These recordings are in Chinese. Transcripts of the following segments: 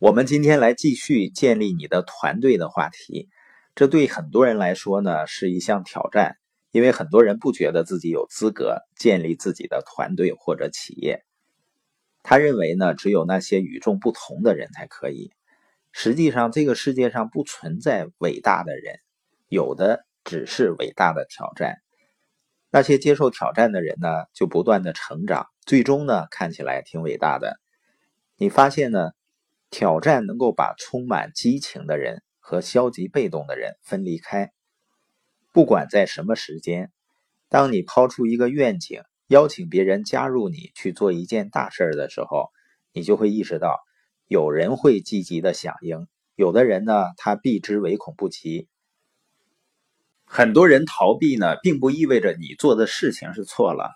我们今天来继续建立你的团队的话题，这对很多人来说呢是一项挑战，因为很多人不觉得自己有资格建立自己的团队或者企业。他认为呢，只有那些与众不同的人才可以。实际上，这个世界上不存在伟大的人，有的只是伟大的挑战。那些接受挑战的人呢，就不断的成长，最终呢，看起来挺伟大的。你发现呢？挑战能够把充满激情的人和消极被动的人分离开。不管在什么时间，当你抛出一个愿景，邀请别人加入你去做一件大事的时候，你就会意识到，有人会积极的响应，有的人呢，他避之唯恐不及。很多人逃避呢，并不意味着你做的事情是错了，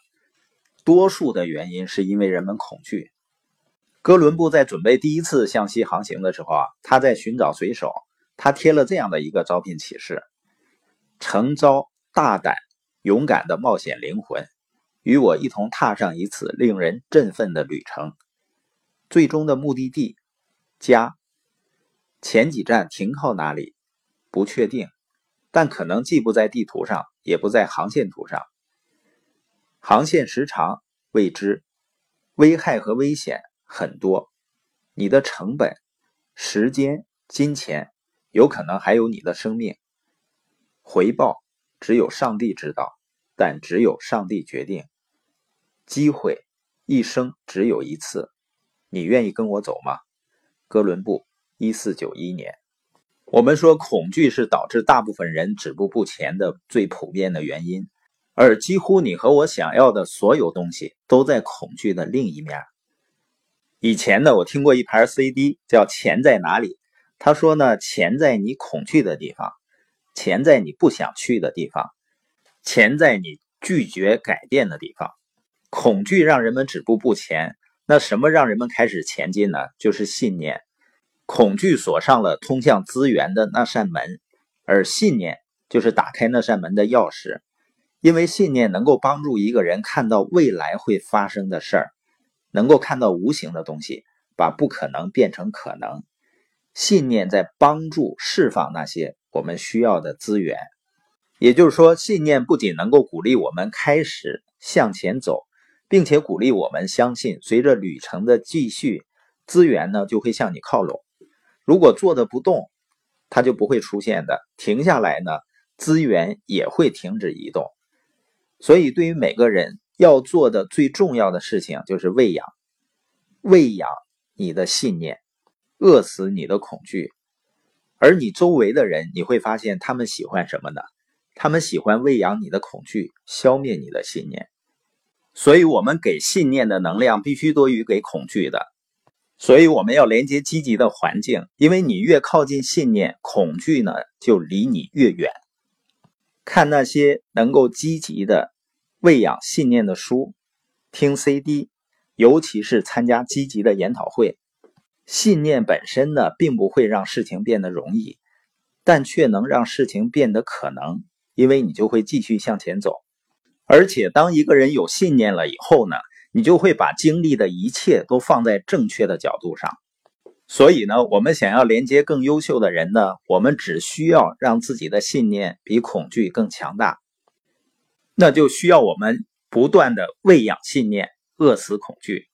多数的原因是因为人们恐惧。哥伦布在准备第一次向西航行的时候啊，他在寻找水手，他贴了这样的一个招聘启事：诚招大胆、勇敢的冒险灵魂，与我一同踏上一次令人振奋的旅程。最终的目的地家，前几站停靠哪里不确定，但可能既不在地图上，也不在航线图上。航线时长未知，危害和危险。很多，你的成本、时间、金钱，有可能还有你的生命。回报只有上帝知道，但只有上帝决定。机会一生只有一次，你愿意跟我走吗？哥伦布，一四九一年。我们说，恐惧是导致大部分人止步不前的最普遍的原因，而几乎你和我想要的所有东西，都在恐惧的另一面。以前呢，我听过一盘 CD，叫《钱在哪里》。他说呢，钱在你恐惧的地方，钱在你不想去的地方，钱在你拒绝改变的地方。恐惧让人们止步不前，那什么让人们开始前进呢？就是信念。恐惧锁上了通向资源的那扇门，而信念就是打开那扇门的钥匙。因为信念能够帮助一个人看到未来会发生的事儿。能够看到无形的东西，把不可能变成可能。信念在帮助释放那些我们需要的资源。也就是说，信念不仅能够鼓励我们开始向前走，并且鼓励我们相信，随着旅程的继续，资源呢就会向你靠拢。如果坐的不动，它就不会出现的。停下来呢，资源也会停止移动。所以，对于每个人。要做的最重要的事情就是喂养，喂养你的信念，饿死你的恐惧。而你周围的人，你会发现他们喜欢什么呢？他们喜欢喂养你的恐惧，消灭你的信念。所以，我们给信念的能量必须多于给恐惧的。所以，我们要连接积极的环境，因为你越靠近信念，恐惧呢就离你越远。看那些能够积极的。喂养信念的书，听 CD，尤其是参加积极的研讨会。信念本身呢，并不会让事情变得容易，但却能让事情变得可能，因为你就会继续向前走。而且，当一个人有信念了以后呢，你就会把精力的一切都放在正确的角度上。所以呢，我们想要连接更优秀的人呢，我们只需要让自己的信念比恐惧更强大。那就需要我们不断的喂养信念，饿死恐惧。